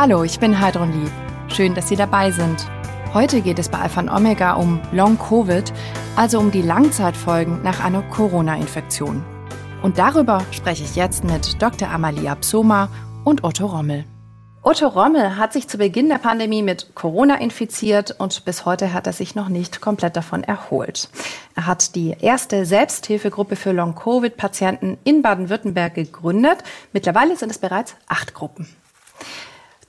Hallo, ich bin Heidrun Lieb. Schön, dass Sie dabei sind. Heute geht es bei Alpha und Omega um Long Covid, also um die Langzeitfolgen nach einer Corona-Infektion. Und darüber spreche ich jetzt mit Dr. Amalia Psoma und Otto Rommel. Otto Rommel hat sich zu Beginn der Pandemie mit Corona infiziert und bis heute hat er sich noch nicht komplett davon erholt. Er hat die erste Selbsthilfegruppe für Long-Covid-Patienten in Baden-Württemberg gegründet. Mittlerweile sind es bereits acht Gruppen.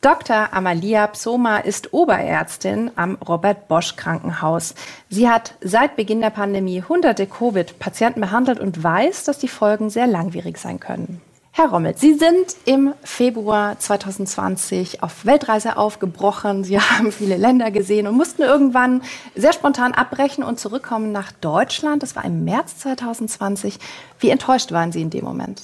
Dr. Amalia Psoma ist Oberärztin am Robert Bosch Krankenhaus. Sie hat seit Beginn der Pandemie hunderte Covid-Patienten behandelt und weiß, dass die Folgen sehr langwierig sein können. Herr Rommel, Sie sind im Februar 2020 auf Weltreise aufgebrochen. Sie haben viele Länder gesehen und mussten irgendwann sehr spontan abbrechen und zurückkommen nach Deutschland. Das war im März 2020. Wie enttäuscht waren Sie in dem Moment?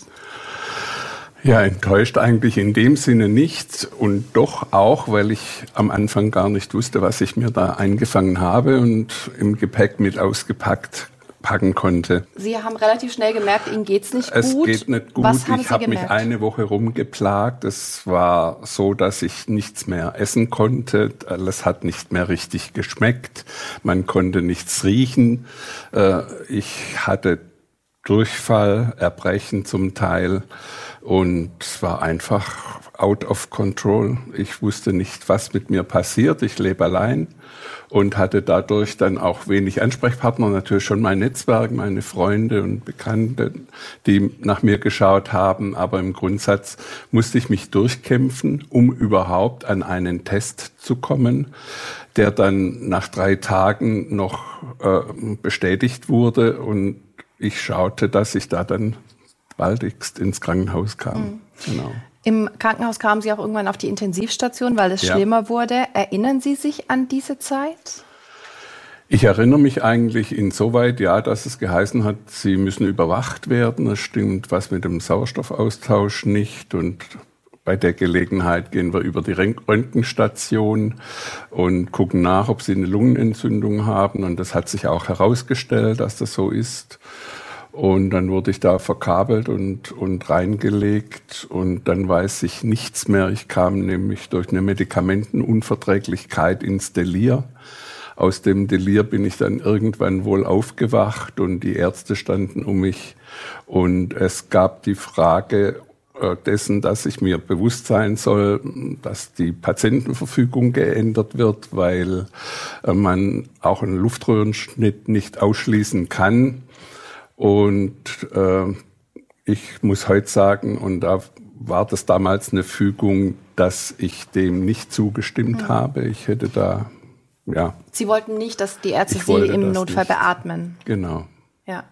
Ja, enttäuscht eigentlich in dem Sinne nicht und doch auch, weil ich am Anfang gar nicht wusste, was ich mir da eingefangen habe und im Gepäck mit ausgepackt packen konnte. Sie haben relativ schnell gemerkt, Ihnen geht's nicht es gut. Es geht nicht gut. Was ich habe mich eine Woche rumgeplagt. Es war so, dass ich nichts mehr essen konnte. Alles hat nicht mehr richtig geschmeckt. Man konnte nichts riechen. Äh, ich hatte Durchfall, Erbrechen zum Teil. Und es war einfach out of control. Ich wusste nicht, was mit mir passiert. Ich lebe allein und hatte dadurch dann auch wenig Ansprechpartner. Natürlich schon mein Netzwerk, meine Freunde und Bekannte, die nach mir geschaut haben. Aber im Grundsatz musste ich mich durchkämpfen, um überhaupt an einen Test zu kommen, der dann nach drei Tagen noch äh, bestätigt wurde. Und ich schaute, dass ich da dann baldigst ins Krankenhaus kam. Mhm. Genau. Im Krankenhaus kamen Sie auch irgendwann auf die Intensivstation, weil es ja. schlimmer wurde. Erinnern Sie sich an diese Zeit? Ich erinnere mich eigentlich insoweit, ja, dass es geheißen hat, sie müssen überwacht werden. Es stimmt was mit dem Sauerstoffaustausch nicht. Und bei der Gelegenheit gehen wir über die Röntgenstation und gucken nach, ob sie eine Lungenentzündung haben. Und das hat sich auch herausgestellt, dass das so ist. Und dann wurde ich da verkabelt und, und reingelegt und dann weiß ich nichts mehr. Ich kam nämlich durch eine Medikamentenunverträglichkeit ins Delir. Aus dem Delir bin ich dann irgendwann wohl aufgewacht und die Ärzte standen um mich und es gab die Frage dessen, dass ich mir bewusst sein soll, dass die Patientenverfügung geändert wird, weil äh, man auch einen Luftröhrenschnitt nicht ausschließen kann und äh, ich muss heute sagen, und da war das damals eine Fügung, dass ich dem nicht zugestimmt mhm. habe. Ich hätte da, ja. Sie wollten nicht, dass die Ärzte Sie im Notfall nicht. beatmen. Genau. Ja.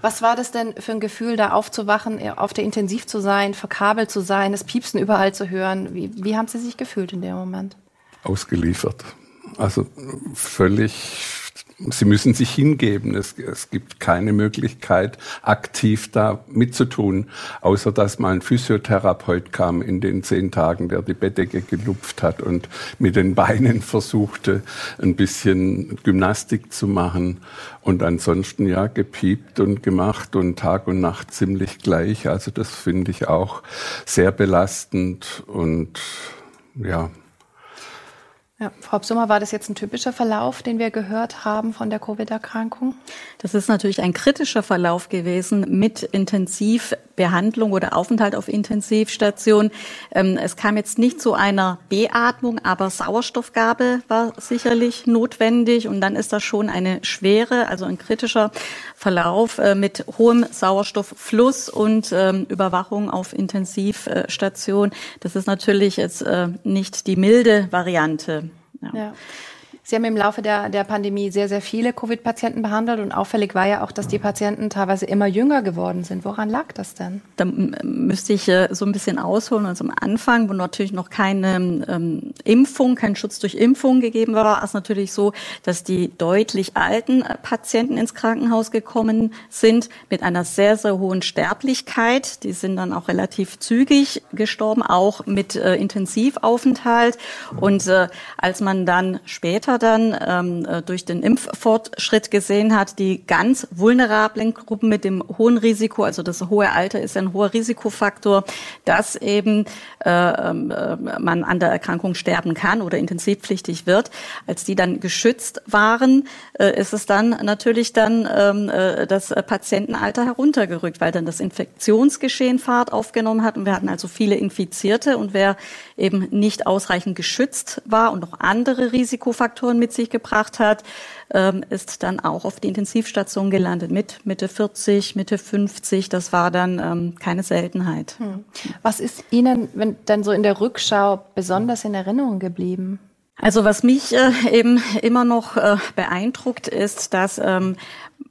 Was war das denn für ein Gefühl, da aufzuwachen, auf der Intensiv zu sein, verkabelt zu sein, das Piepsen überall zu hören? Wie, wie haben Sie sich gefühlt in dem Moment? Ausgeliefert. Also völlig Sie müssen sich hingeben. Es, es, gibt keine Möglichkeit, aktiv da mitzutun, außer dass mal ein Physiotherapeut kam in den zehn Tagen, der die Bettdecke gelupft hat und mit den Beinen versuchte, ein bisschen Gymnastik zu machen. Und ansonsten ja, gepiept und gemacht und Tag und Nacht ziemlich gleich. Also das finde ich auch sehr belastend und ja, ja, Frau Psummer, war das jetzt ein typischer Verlauf, den wir gehört haben von der Covid-Erkrankung? Das ist natürlich ein kritischer Verlauf gewesen mit Intensivbehandlung oder Aufenthalt auf Intensivstation. Ähm, es kam jetzt nicht zu einer Beatmung, aber Sauerstoffgabe war sicherlich notwendig und dann ist das schon eine schwere, also ein kritischer Verlauf äh, mit hohem Sauerstofffluss und ähm, Überwachung auf Intensivstation. Das ist natürlich jetzt äh, nicht die milde Variante. Ja. ja. Sie haben im Laufe der, der Pandemie sehr, sehr viele Covid-Patienten behandelt und auffällig war ja auch, dass die Patienten teilweise immer jünger geworden sind. Woran lag das denn? Da müsste ich äh, so ein bisschen ausholen. Also am Anfang, wo natürlich noch keine ähm, Impfung, kein Schutz durch Impfung gegeben war, war es natürlich so, dass die deutlich alten äh, Patienten ins Krankenhaus gekommen sind mit einer sehr, sehr hohen Sterblichkeit. Die sind dann auch relativ zügig gestorben, auch mit äh, Intensivaufenthalt. Und äh, als man dann später später dann ähm, äh, durch den Impffortschritt gesehen hat, die ganz vulnerablen Gruppen mit dem hohen Risiko, also das hohe Alter ist ein hoher Risikofaktor, dass eben äh, ähm, äh, man an der Erkrankung sterben kann oder intensivpflichtig wird. Als die dann geschützt waren, äh, ist es dann natürlich dann ähm, äh, das Patientenalter heruntergerückt, weil dann das Infektionsgeschehen Fahrt aufgenommen hat und wir hatten also viele Infizierte und wer eben nicht ausreichend geschützt war und noch andere Risikofaktoren mit sich gebracht hat, ähm, ist dann auch auf die Intensivstation gelandet mit Mitte 40, Mitte 50. Das war dann ähm, keine Seltenheit. Hm. Was ist Ihnen wenn dann so in der Rückschau besonders in Erinnerung geblieben? Also was mich äh, eben immer noch äh, beeindruckt ist, dass ähm,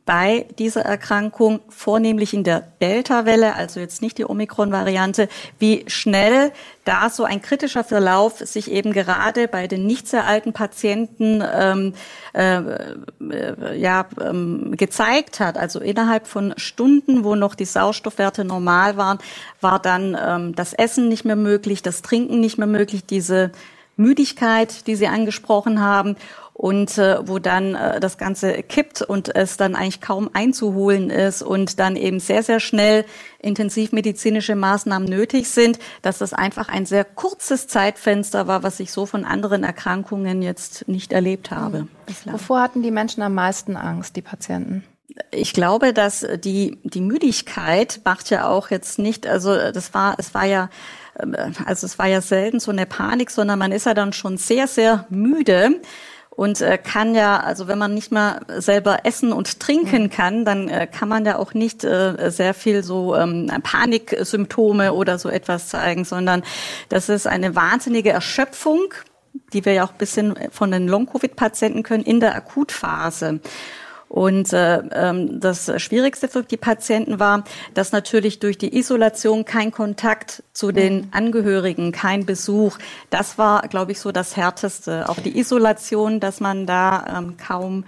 bei dieser Erkrankung, vornehmlich in der Delta-Welle, also jetzt nicht die Omikron-Variante, wie schnell da so ein kritischer Verlauf sich eben gerade bei den nicht sehr alten Patienten ähm, äh, äh, ja, ähm, gezeigt hat. Also innerhalb von Stunden, wo noch die Sauerstoffwerte normal waren, war dann ähm, das Essen nicht mehr möglich, das Trinken nicht mehr möglich, diese Müdigkeit, die Sie angesprochen haben und äh, wo dann äh, das Ganze kippt und es dann eigentlich kaum einzuholen ist und dann eben sehr, sehr schnell intensivmedizinische Maßnahmen nötig sind, dass das einfach ein sehr kurzes Zeitfenster war, was ich so von anderen Erkrankungen jetzt nicht erlebt habe. Mhm. Wovor hatten die Menschen am meisten Angst, die Patienten? ich glaube, dass die, die Müdigkeit macht ja auch jetzt nicht, also das war, es war ja, also es war ja selten so eine Panik, sondern man ist ja dann schon sehr, sehr müde und äh, kann ja, also wenn man nicht mal selber essen und trinken kann, dann äh, kann man ja auch nicht äh, sehr viel so ähm, Paniksymptome oder so etwas zeigen, sondern das ist eine wahnsinnige Erschöpfung, die wir ja auch ein bisschen von den Long-Covid-Patienten können in der Akutphase. Und äh, ähm, das Schwierigste für die Patienten war, dass natürlich durch die Isolation kein Kontakt zu den mhm. Angehörigen, kein Besuch, das war, glaube ich, so das Härteste. Auch die Isolation, dass man da ähm, kaum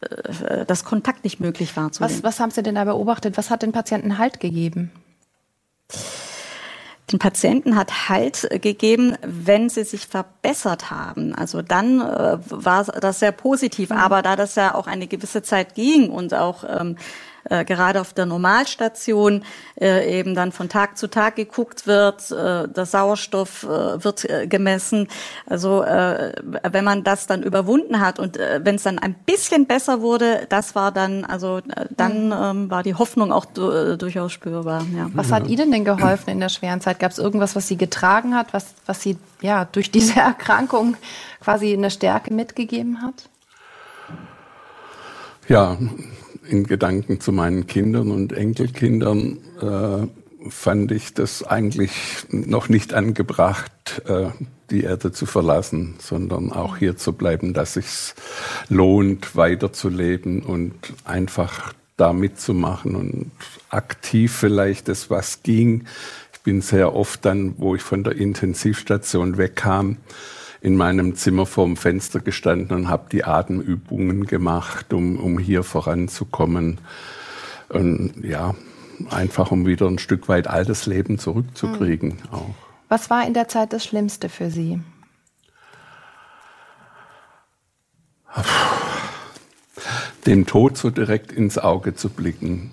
äh, das Kontakt nicht möglich war zu was, was haben Sie denn da beobachtet? Was hat den Patienten Halt gegeben? Den Patienten hat Halt gegeben, wenn sie sich verbessert haben. Also dann äh, war das sehr positiv. Mhm. Aber da das ja auch eine gewisse Zeit ging und auch ähm, äh, gerade auf der Normalstation äh, eben dann von Tag zu Tag geguckt wird, äh, der Sauerstoff äh, wird äh, gemessen. Also äh, wenn man das dann überwunden hat und äh, wenn es dann ein bisschen besser wurde, das war dann, also äh, dann mhm. ähm, war die Hoffnung auch du durchaus spürbar. Ja. Was hat Ihnen denn geholfen in der schweren Zeit? Gab es irgendwas, was Sie getragen hat, was, was Sie ja durch diese Erkrankung quasi eine Stärke mitgegeben hat? Ja, in Gedanken zu meinen Kindern und Enkelkindern äh, fand ich das eigentlich noch nicht angebracht, äh, die Erde zu verlassen, sondern auch hier zu bleiben, dass es lohnt, weiterzuleben und einfach da mitzumachen und aktiv vielleicht das, was ging. Ich bin sehr oft dann, wo ich von der Intensivstation wegkam, in meinem Zimmer vorm Fenster gestanden und habe die Atemübungen gemacht, um, um hier voranzukommen. Und ja, einfach um wieder ein Stück weit altes Leben zurückzukriegen. Mhm. Auch. Was war in der Zeit das Schlimmste für Sie? Dem Tod so direkt ins Auge zu blicken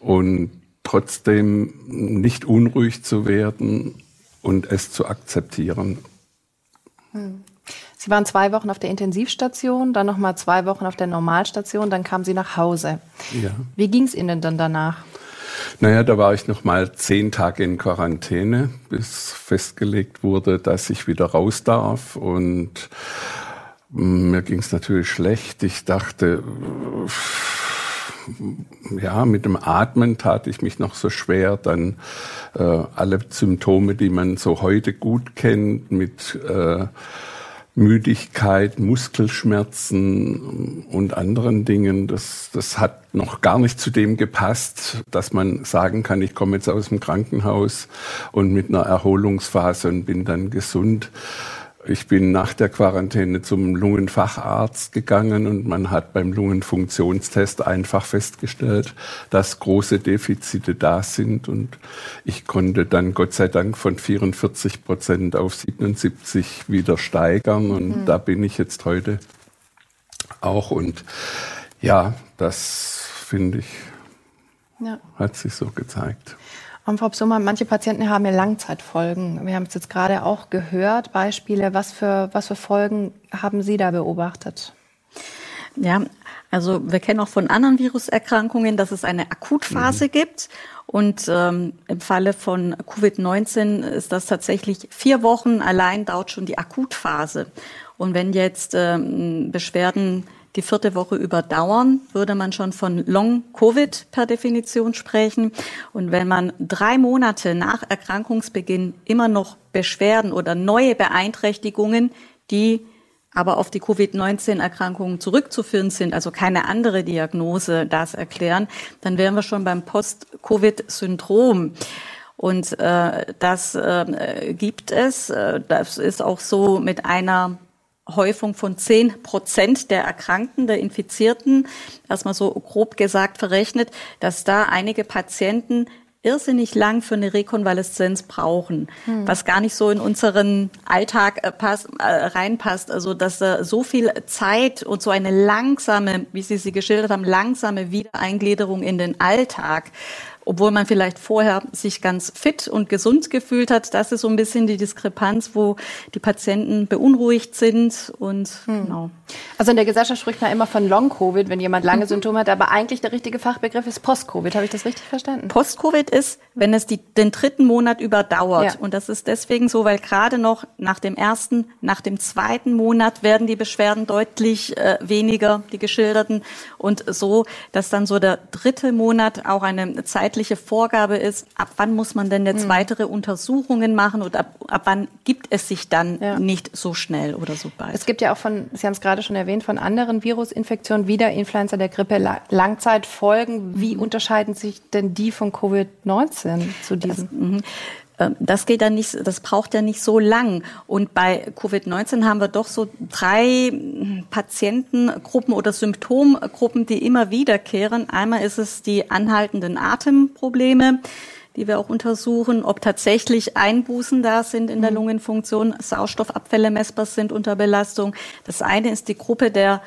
und trotzdem nicht unruhig zu werden und es zu akzeptieren Sie waren zwei Wochen auf der Intensivstation, dann nochmal zwei Wochen auf der Normalstation, dann kamen Sie nach Hause. Ja. Wie ging es Ihnen dann danach? Naja, da war ich nochmal zehn Tage in Quarantäne, bis festgelegt wurde, dass ich wieder raus darf. Und mm, mir ging es natürlich schlecht. Ich dachte, ja, mit dem Atmen tat ich mich noch so schwer. Dann äh, alle Symptome, die man so heute gut kennt, mit äh, Müdigkeit, Muskelschmerzen und anderen Dingen, das, das hat noch gar nicht zu dem gepasst, dass man sagen kann, ich komme jetzt aus dem Krankenhaus und mit einer Erholungsphase und bin dann gesund. Ich bin nach der Quarantäne zum Lungenfacharzt gegangen und man hat beim Lungenfunktionstest einfach festgestellt, dass große Defizite da sind und ich konnte dann Gott sei Dank von 44 Prozent auf 77 wieder steigern und mhm. da bin ich jetzt heute auch. Und ja, das finde ich, ja. hat sich so gezeigt. Und Frau Psummer, manche Patienten haben ja Langzeitfolgen. Wir haben es jetzt gerade auch gehört, Beispiele. Was für, was für Folgen haben Sie da beobachtet? Ja, also wir kennen auch von anderen Viruserkrankungen, dass es eine Akutphase mhm. gibt. Und ähm, im Falle von Covid-19 ist das tatsächlich vier Wochen allein dauert schon die Akutphase. Und wenn jetzt ähm, Beschwerden die vierte Woche überdauern, würde man schon von Long-Covid per Definition sprechen. Und wenn man drei Monate nach Erkrankungsbeginn immer noch Beschwerden oder neue Beeinträchtigungen, die aber auf die Covid-19-Erkrankungen zurückzuführen sind, also keine andere Diagnose das erklären, dann wären wir schon beim Post-Covid-Syndrom. Und äh, das äh, gibt es. Äh, das ist auch so mit einer Häufung von zehn Prozent der Erkrankten, der Infizierten, erstmal so grob gesagt verrechnet, dass da einige Patienten irrsinnig lang für eine Rekonvaleszenz brauchen, hm. was gar nicht so in unseren Alltag äh, pass, äh, reinpasst. Also dass äh, so viel Zeit und so eine langsame, wie Sie sie geschildert haben, langsame Wiedereingliederung in den Alltag obwohl man vielleicht vorher sich ganz fit und gesund gefühlt hat. Das ist so ein bisschen die Diskrepanz, wo die Patienten beunruhigt sind und hm. genau. Also in der Gesellschaft spricht man immer von Long-Covid, wenn jemand lange mhm. Symptome hat, aber eigentlich der richtige Fachbegriff ist Post-Covid. Habe ich das richtig verstanden? Post-Covid ist, wenn es die, den dritten Monat überdauert. Ja. Und das ist deswegen so, weil gerade noch nach dem ersten, nach dem zweiten Monat werden die Beschwerden deutlich äh, weniger, die geschilderten. Und so, dass dann so der dritte Monat auch eine zeitliche Vorgabe ist, ab wann muss man denn jetzt mhm. weitere Untersuchungen machen und ab, ab wann gibt es sich dann ja. nicht so schnell oder so bald. Es gibt ja auch von, Sie haben es gerade schon erwähnt, von anderen Virusinfektionen wie der Influenza der Grippe Langzeitfolgen. Wie mhm. unterscheiden sich denn die von Covid-19 zu diesen? Das, mhm. Das geht dann nicht, das braucht ja nicht so lang. Und bei Covid-19 haben wir doch so drei hm, Patientengruppen oder Symptomgruppen, die immer wiederkehren. Einmal ist es die anhaltenden Atemprobleme die wir auch untersuchen, ob tatsächlich Einbußen da sind in der mhm. Lungenfunktion, Sauerstoffabfälle messbar sind unter Belastung. Das eine ist die Gruppe der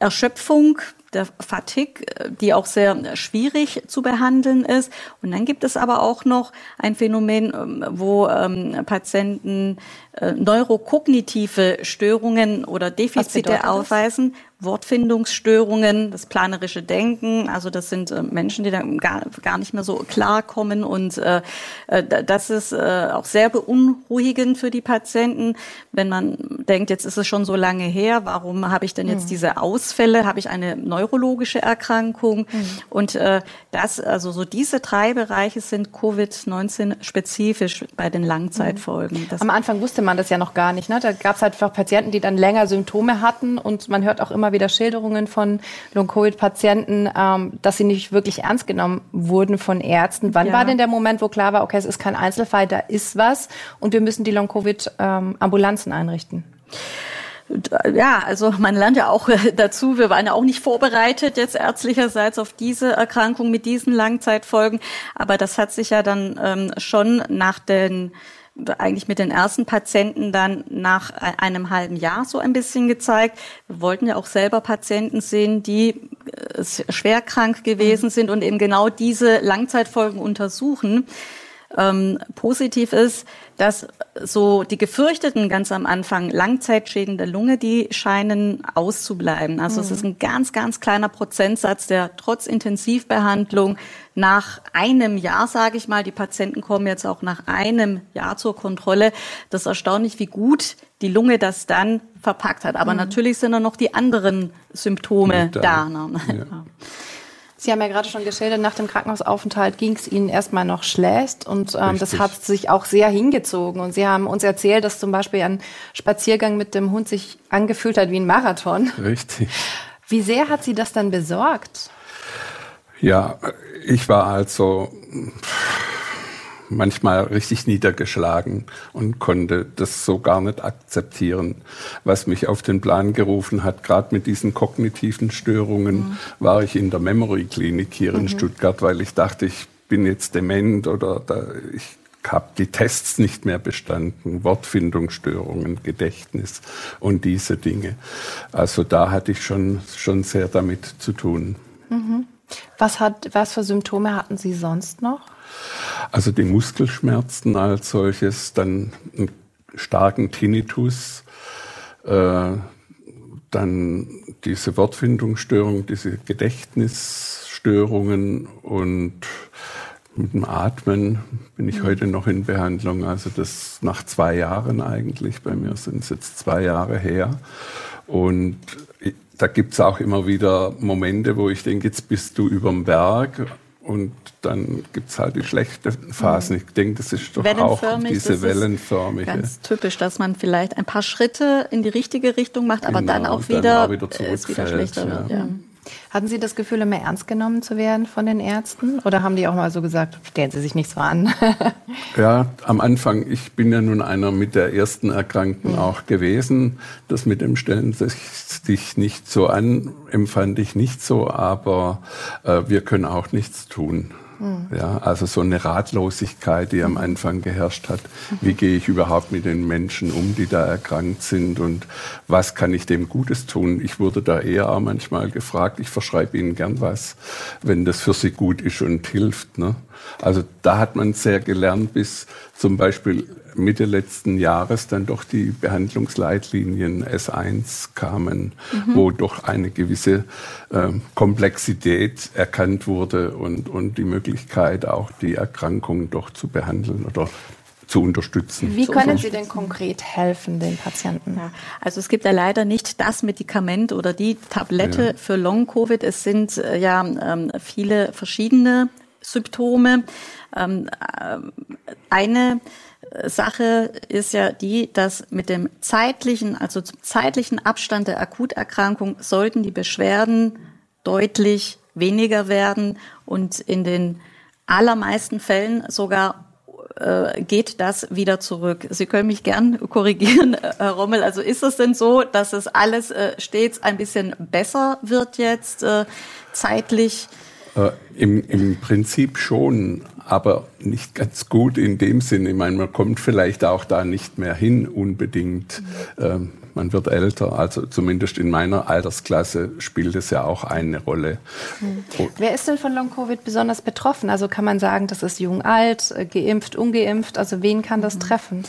Erschöpfung, der Fatigue, die auch sehr schwierig zu behandeln ist. Und dann gibt es aber auch noch ein Phänomen, ähm, wo ähm, Patienten äh, neurokognitive Störungen oder Defizite aufweisen, Wortfindungsstörungen, das planerische Denken. Also das sind äh, Menschen, die dann gar, gar nicht mehr so klarkommen und äh, äh, das ist äh, auch sehr beunruhigend für die Patienten, wenn man denkt, jetzt ist es schon so lange her, warum habe ich denn jetzt mhm. diese Ausfälle? Habe ich eine neurologische Erkrankung? Mhm. Und äh, das, also so diese drei Bereiche sind Covid-19 spezifisch bei den Langzeitfolgen. Mhm. Am Anfang wusste man das ja noch gar nicht. Ne? Da gab es halt einfach Patienten, die dann länger Symptome hatten und man hört auch immer immer wieder Schilderungen von Long-Covid-Patienten, ähm, dass sie nicht wirklich ernst genommen wurden von Ärzten. Wann ja. war denn der Moment, wo klar war, okay, es ist kein Einzelfall, da ist was und wir müssen die Long-Covid-Ambulanzen ähm, einrichten? Ja, also man lernt ja auch dazu, wir waren ja auch nicht vorbereitet jetzt ärztlicherseits auf diese Erkrankung mit diesen Langzeitfolgen, aber das hat sich ja dann ähm, schon nach den eigentlich mit den ersten Patienten dann nach einem halben Jahr so ein bisschen gezeigt. Wir wollten ja auch selber Patienten sehen, die äh, schwer krank gewesen mhm. sind und eben genau diese Langzeitfolgen untersuchen. Ähm, positiv ist, dass so die gefürchteten ganz am Anfang Langzeitschäden der Lunge, die scheinen auszubleiben. Also mhm. es ist ein ganz, ganz kleiner Prozentsatz, der trotz Intensivbehandlung nach einem Jahr, sage ich mal, die Patienten kommen jetzt auch nach einem Jahr zur Kontrolle. Das ist erstaunlich, wie gut die Lunge das dann verpackt hat. Aber mhm. natürlich sind dann noch die anderen Symptome da. da ne? ja. Sie haben ja gerade schon geschildert, nach dem Krankenhausaufenthalt ging es Ihnen erstmal noch schlecht und ähm, das hat sich auch sehr hingezogen. Und Sie haben uns erzählt, dass zum Beispiel ein Spaziergang mit dem Hund sich angefühlt hat wie ein Marathon. Richtig. Wie sehr hat Sie das dann besorgt? Ja, ich war also manchmal richtig niedergeschlagen und konnte das so gar nicht akzeptieren. Was mich auf den Plan gerufen hat, gerade mit diesen kognitiven Störungen, mhm. war ich in der Memory Klinik hier mhm. in Stuttgart, weil ich dachte, ich bin jetzt dement oder da, ich habe die Tests nicht mehr bestanden, Wortfindungsstörungen, Gedächtnis und diese Dinge. Also da hatte ich schon, schon sehr damit zu tun. Mhm. Was, hat, was für Symptome hatten Sie sonst noch? Also die Muskelschmerzen als solches, dann einen starken Tinnitus, äh, dann diese Wortfindungsstörung, diese Gedächtnisstörungen und mit dem Atmen bin ich mhm. heute noch in Behandlung. Also das nach zwei Jahren eigentlich. Bei mir sind es jetzt zwei Jahre her. Und da gibt es auch immer wieder Momente, wo ich denke, jetzt bist du überm Berg und dann gibt es halt die schlechten Phasen. Ich denke, das ist doch auch diese wellenförmige. Ganz typisch, dass man vielleicht ein paar Schritte in die richtige Richtung macht, aber genau, dann auch wieder, dann auch wieder, wieder schlechter ja. wird. Ja. Hatten Sie das Gefühl, immer ernst genommen zu werden von den Ärzten? Oder haben die auch mal so gesagt, stellen Sie sich nicht so an? ja, am Anfang, ich bin ja nun einer mit der ersten Erkrankten mhm. auch gewesen. Das mit dem Stellen sich nicht so an, empfand ich nicht so, aber äh, wir können auch nichts tun. Mhm. Ja, also so eine Ratlosigkeit, die am Anfang geherrscht hat. Wie gehe ich überhaupt mit den Menschen um, die da erkrankt sind und was kann ich dem Gutes tun? Ich wurde da eher auch manchmal gefragt, ich verschreibe ihnen gern was, wenn das für sie gut ist und hilft. Ne? Also da hat man sehr gelernt, bis zum Beispiel Mitte letzten Jahres dann doch die Behandlungsleitlinien S1 kamen, mhm. wo doch eine gewisse äh, Komplexität erkannt wurde und, und die Möglichkeit, auch die Erkrankung doch zu behandeln oder zu unterstützen. Wie können Sie denn konkret helfen den Patienten? Ja, also es gibt ja leider nicht das Medikament oder die Tablette ja. für Long-Covid. Es sind äh, ja ähm, viele verschiedene Symptome. Ähm, äh, eine Sache ist ja die, dass mit dem zeitlichen, also zum zeitlichen Abstand der Akuterkrankung sollten die Beschwerden deutlich weniger werden und in den allermeisten Fällen sogar äh, geht das wieder zurück. Sie können mich gern korrigieren, Herr Rommel. Also ist es denn so, dass es alles äh, stets ein bisschen besser wird jetzt äh, zeitlich? Äh, im, Im Prinzip schon, aber nicht ganz gut in dem Sinne. Ich meine, man kommt vielleicht auch da nicht mehr hin unbedingt. Mhm. Ähm, man wird älter, also zumindest in meiner Altersklasse spielt es ja auch eine Rolle. Mhm. Wer ist denn von Long-Covid besonders betroffen? Also kann man sagen, das ist jung, alt, äh, geimpft, ungeimpft? Also wen kann das mhm. treffen?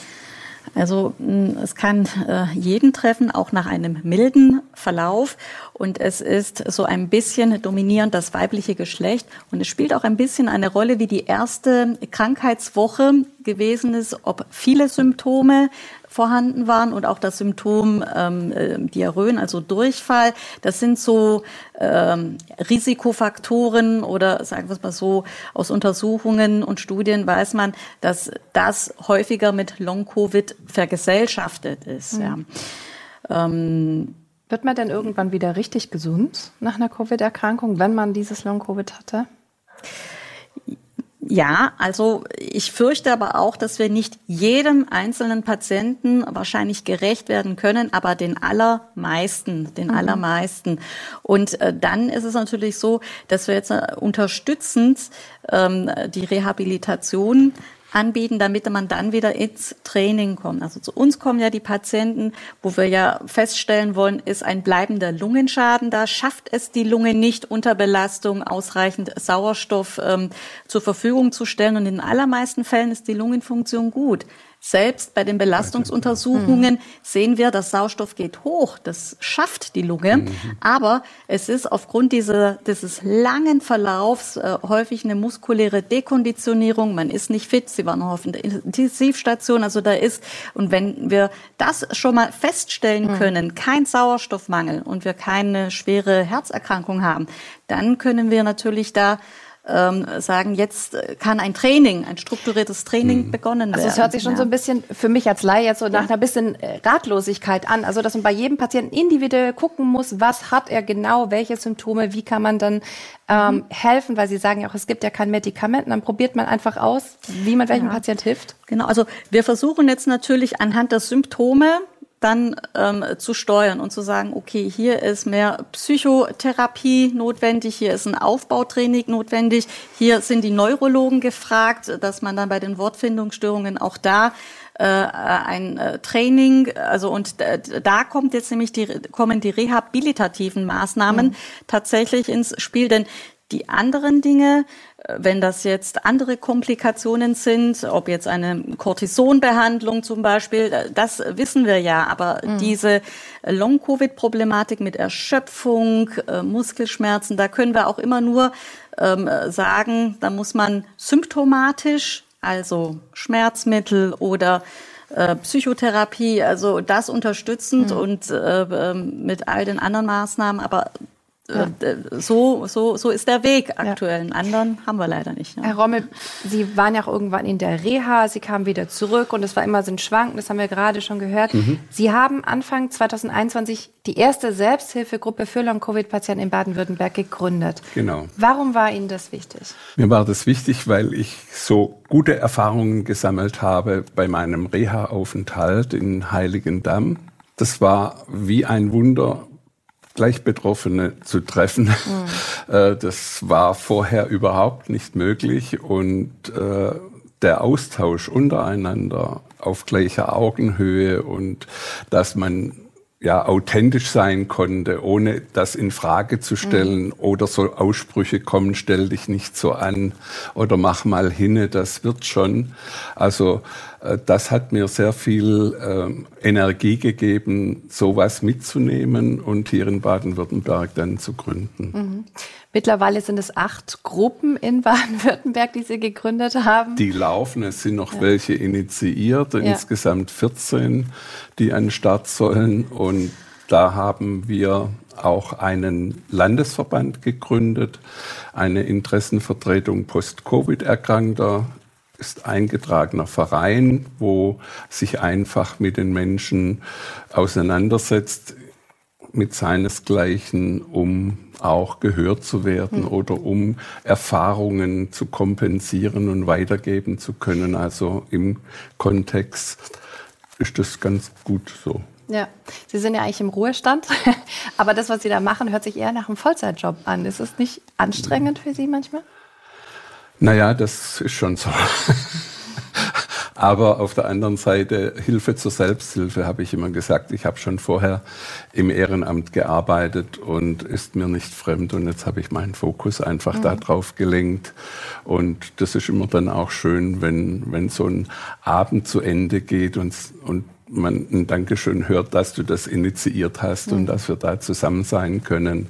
Also es kann äh, jeden treffen, auch nach einem milden Verlauf. Und es ist so ein bisschen dominierend das weibliche Geschlecht. Und es spielt auch ein bisschen eine Rolle, wie die erste Krankheitswoche gewesen ist, ob viele Symptome vorhanden waren und auch das Symptom ähm, äh, Diarrhoen, also Durchfall. Das sind so ähm, Risikofaktoren oder sagen wir es mal so, aus Untersuchungen und Studien weiß man, dass das häufiger mit Long-Covid vergesellschaftet ist. Mhm. Ja. Ähm, wird man denn irgendwann wieder richtig gesund nach einer Covid-Erkrankung, wenn man dieses Long-Covid hatte? Ja, also ich fürchte aber auch, dass wir nicht jedem einzelnen Patienten wahrscheinlich gerecht werden können, aber den allermeisten, den mhm. allermeisten. Und äh, dann ist es natürlich so, dass wir jetzt äh, unterstützend ähm, die Rehabilitation anbieten, damit man dann wieder ins Training kommt. Also zu uns kommen ja die Patienten, wo wir ja feststellen wollen, ist ein bleibender Lungenschaden da, schafft es die Lunge nicht unter Belastung ausreichend Sauerstoff ähm, zur Verfügung zu stellen. Und in allermeisten Fällen ist die Lungenfunktion gut. Selbst bei den Belastungsuntersuchungen sehen wir, dass Sauerstoff geht hoch. Das schafft die Lunge. Mhm. Aber es ist aufgrund dieser, dieses langen Verlaufs äh, häufig eine muskuläre Dekonditionierung. Man ist nicht fit. Sie waren auf der Intensivstation. Also da ist, und wenn wir das schon mal feststellen mhm. können, kein Sauerstoffmangel und wir keine schwere Herzerkrankung haben, dann können wir natürlich da ähm, sagen, jetzt kann ein Training, ein strukturiertes Training mhm. begonnen werden. Also es hört sich schon ja. so ein bisschen für mich als Laie jetzt so nach einer bisschen äh, Ratlosigkeit an. Also dass man bei jedem Patienten individuell gucken muss, was hat er genau, welche Symptome, wie kann man dann ähm, mhm. helfen, weil Sie sagen ja auch, es gibt ja kein Medikament. dann probiert man einfach aus, wie man welchem ja. Patient hilft. Genau, also wir versuchen jetzt natürlich anhand der Symptome dann ähm, zu steuern und zu sagen, okay, hier ist mehr Psychotherapie notwendig, hier ist ein Aufbautraining notwendig, hier sind die Neurologen gefragt, dass man dann bei den Wortfindungsstörungen auch da äh, ein äh, Training, also und da kommt jetzt nämlich die kommen die rehabilitativen Maßnahmen mhm. tatsächlich ins Spiel, denn die anderen Dinge, wenn das jetzt andere Komplikationen sind, ob jetzt eine Cortisonbehandlung zum Beispiel, äh, das wissen wir ja. Aber mhm. diese Long-Covid-Problematik mit Erschöpfung, äh, Muskelschmerzen, da können wir auch immer nur ähm, sagen, da muss man symptomatisch, also Schmerzmittel oder äh, Psychotherapie, also das unterstützend mhm. und äh, ähm, mit all den anderen Maßnahmen, aber ja. Äh, so, so, so ist der Weg aktuell. Einen anderen haben wir leider nicht. Ne? Herr Rommel, Sie waren ja auch irgendwann in der Reha, Sie kamen wieder zurück und es war immer so ein Schwanken, das haben wir gerade schon gehört. Mhm. Sie haben Anfang 2021 die erste Selbsthilfegruppe für Long-Covid-Patienten in Baden-Württemberg gegründet. Genau. Warum war Ihnen das wichtig? Mir war das wichtig, weil ich so gute Erfahrungen gesammelt habe bei meinem Reha-Aufenthalt in Heiligendamm. Das war wie ein Wunder, gleich Betroffene zu treffen. Mhm. Das war vorher überhaupt nicht möglich und äh, der Austausch untereinander auf gleicher Augenhöhe und dass man ja authentisch sein konnte, ohne das in Frage zu stellen mhm. oder so Aussprüche kommen, stell dich nicht so an oder mach mal hinne, das wird schon. Also äh, das hat mir sehr viel äh, Energie gegeben, sowas mitzunehmen und hier in Baden-Württemberg dann zu gründen. Mhm. Mittlerweile sind es acht Gruppen in Baden-Württemberg, die Sie gegründet haben. Die laufen, es sind noch ja. welche initiiert, ja. insgesamt 14, die an den Start sollen. Und da haben wir auch einen Landesverband gegründet, eine Interessenvertretung Post-Covid-Erkrankter ist eingetragener Verein, wo sich einfach mit den Menschen auseinandersetzt, mit seinesgleichen, um auch gehört zu werden mhm. oder um Erfahrungen zu kompensieren und weitergeben zu können. Also im Kontext ist das ganz gut so. Ja, Sie sind ja eigentlich im Ruhestand, aber das, was Sie da machen, hört sich eher nach einem Vollzeitjob an. Ist es nicht anstrengend für Sie manchmal? Naja, das ist schon so. Aber auf der anderen Seite Hilfe zur Selbsthilfe habe ich immer gesagt. Ich habe schon vorher im Ehrenamt gearbeitet und ist mir nicht fremd. Und jetzt habe ich meinen Fokus einfach mhm. darauf gelenkt. Und das ist immer dann auch schön, wenn, wenn so ein Abend zu Ende geht und, und man ein Dankeschön hört, dass du das initiiert hast mhm. und dass wir da zusammen sein können,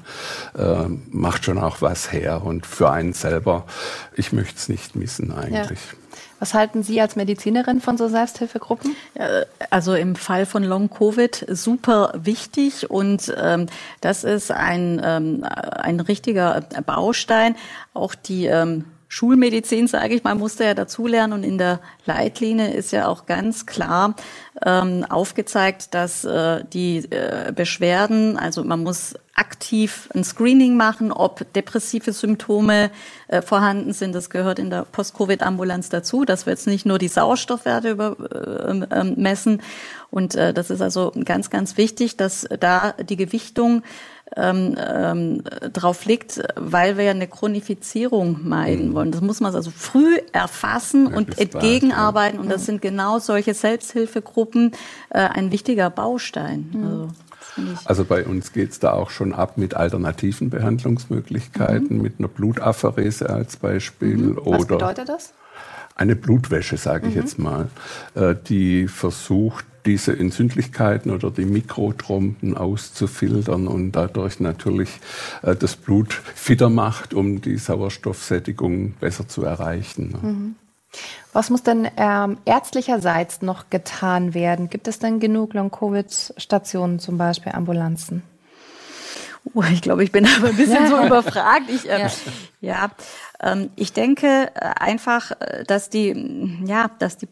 äh, macht schon auch was her. Und für einen selber, ich möchte es nicht missen eigentlich. Ja. Was halten Sie als Medizinerin von so Selbsthilfegruppen? Also im Fall von Long Covid super wichtig und ähm, das ist ein, ähm, ein richtiger Baustein. Auch die ähm, Schulmedizin, sage ich mal, musste ja dazulernen und in der Leitlinie ist ja auch ganz klar ähm, aufgezeigt, dass äh, die äh, Beschwerden, also man muss aktiv ein Screening machen, ob depressive Symptome äh, vorhanden sind. Das gehört in der Post-Covid-Ambulanz dazu, dass wir jetzt nicht nur die Sauerstoffwerte übermessen. Äh, und äh, das ist also ganz, ganz wichtig, dass da die Gewichtung ähm, ähm, drauf liegt, weil wir ja eine Chronifizierung meiden mhm. wollen. Das muss man also früh erfassen ja, und entgegenarbeiten. Ja. Und das sind genau solche Selbsthilfegruppen äh, ein wichtiger Baustein. Mhm. Also, also bei uns geht es da auch schon ab mit alternativen Behandlungsmöglichkeiten, mhm. mit einer Blutapherese als Beispiel. Mhm. Was oder bedeutet das? Eine Blutwäsche, sage ich mhm. jetzt mal, äh, die versucht, diese Entzündlichkeiten oder die Mikrotrompen auszufiltern und dadurch natürlich äh, das Blut fitter macht, um die Sauerstoffsättigung besser zu erreichen. Mhm. Was muss denn ähm, ärztlicherseits noch getan werden? Gibt es denn genug Long-Covid-Stationen, zum Beispiel Ambulanzen? Oh, ich glaube, ich bin aber ein bisschen so überfragt. Ich, ähm, ja, ja ähm, ich denke äh, einfach, äh, dass die, ja, dass die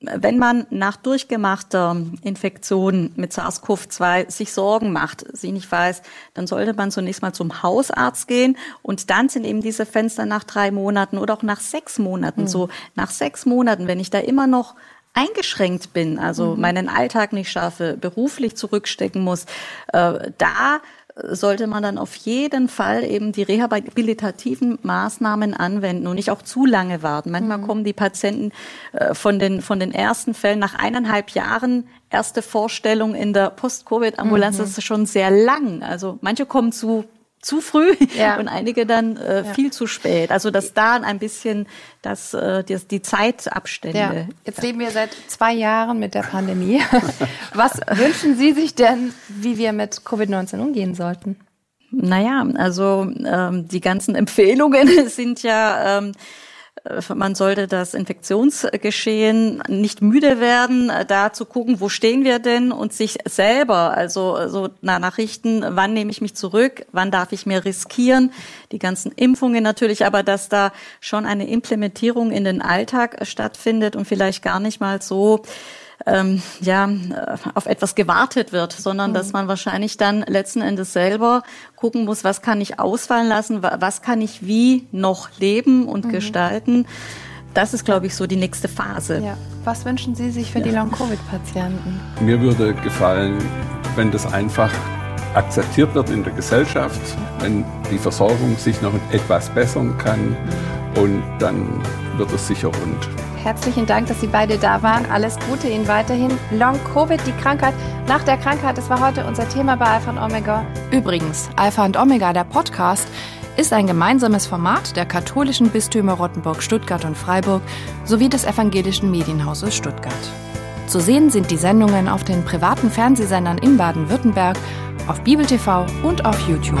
wenn man nach durchgemachter Infektion mit SARS-CoV-2 sich Sorgen macht, sie nicht weiß, dann sollte man zunächst mal zum Hausarzt gehen und dann sind eben diese Fenster nach drei Monaten oder auch nach sechs Monaten mhm. so. Nach sechs Monaten, wenn ich da immer noch eingeschränkt bin, also mhm. meinen Alltag nicht schaffe, beruflich zurückstecken muss, äh, da sollte man dann auf jeden Fall eben die rehabilitativen Maßnahmen anwenden und nicht auch zu lange warten. Manchmal mhm. kommen die Patienten äh, von den, von den ersten Fällen nach eineinhalb Jahren erste Vorstellung in der Post-Covid-Ambulanz. Mhm. Das ist schon sehr lang. Also manche kommen zu zu früh ja. und einige dann äh, ja. viel zu spät. Also dass da ein bisschen das, äh, die, die Zeitabstände. Ja. Jetzt leben wir seit zwei Jahren mit der Pandemie. Was wünschen Sie sich denn, wie wir mit Covid-19 umgehen sollten? Naja, also ähm, die ganzen Empfehlungen sind ja ähm, äh, man sollte das Infektionsgeschehen nicht müde werden, da zu gucken, wo stehen wir denn und sich selber, also so Nachrichten, wann nehme ich mich zurück, wann darf ich mehr riskieren, die ganzen Impfungen natürlich, aber dass da schon eine Implementierung in den Alltag stattfindet und vielleicht gar nicht mal so ähm, ja, äh, auf etwas gewartet wird, sondern mhm. dass man wahrscheinlich dann letzten Endes selber gucken muss, was kann ich ausfallen lassen, was kann ich wie noch leben und mhm. gestalten. Das ist, glaube ich, so die nächste Phase. Ja. Was wünschen Sie sich für ja. die Long-Covid-Patienten? Mir würde gefallen, wenn das einfach akzeptiert wird in der Gesellschaft, wenn die Versorgung sich noch etwas bessern kann und dann wird es sicher rund. Herzlichen Dank, dass Sie beide da waren. Alles Gute Ihnen weiterhin. Long Covid, die Krankheit nach der Krankheit, das war heute unser Thema bei Alpha und Omega. Übrigens, Alpha und Omega, der Podcast, ist ein gemeinsames Format der katholischen Bistümer Rottenburg, Stuttgart und Freiburg sowie des evangelischen Medienhauses Stuttgart. Zu sehen sind die Sendungen auf den privaten Fernsehsendern in Baden-Württemberg, auf Bibel TV und auf YouTube.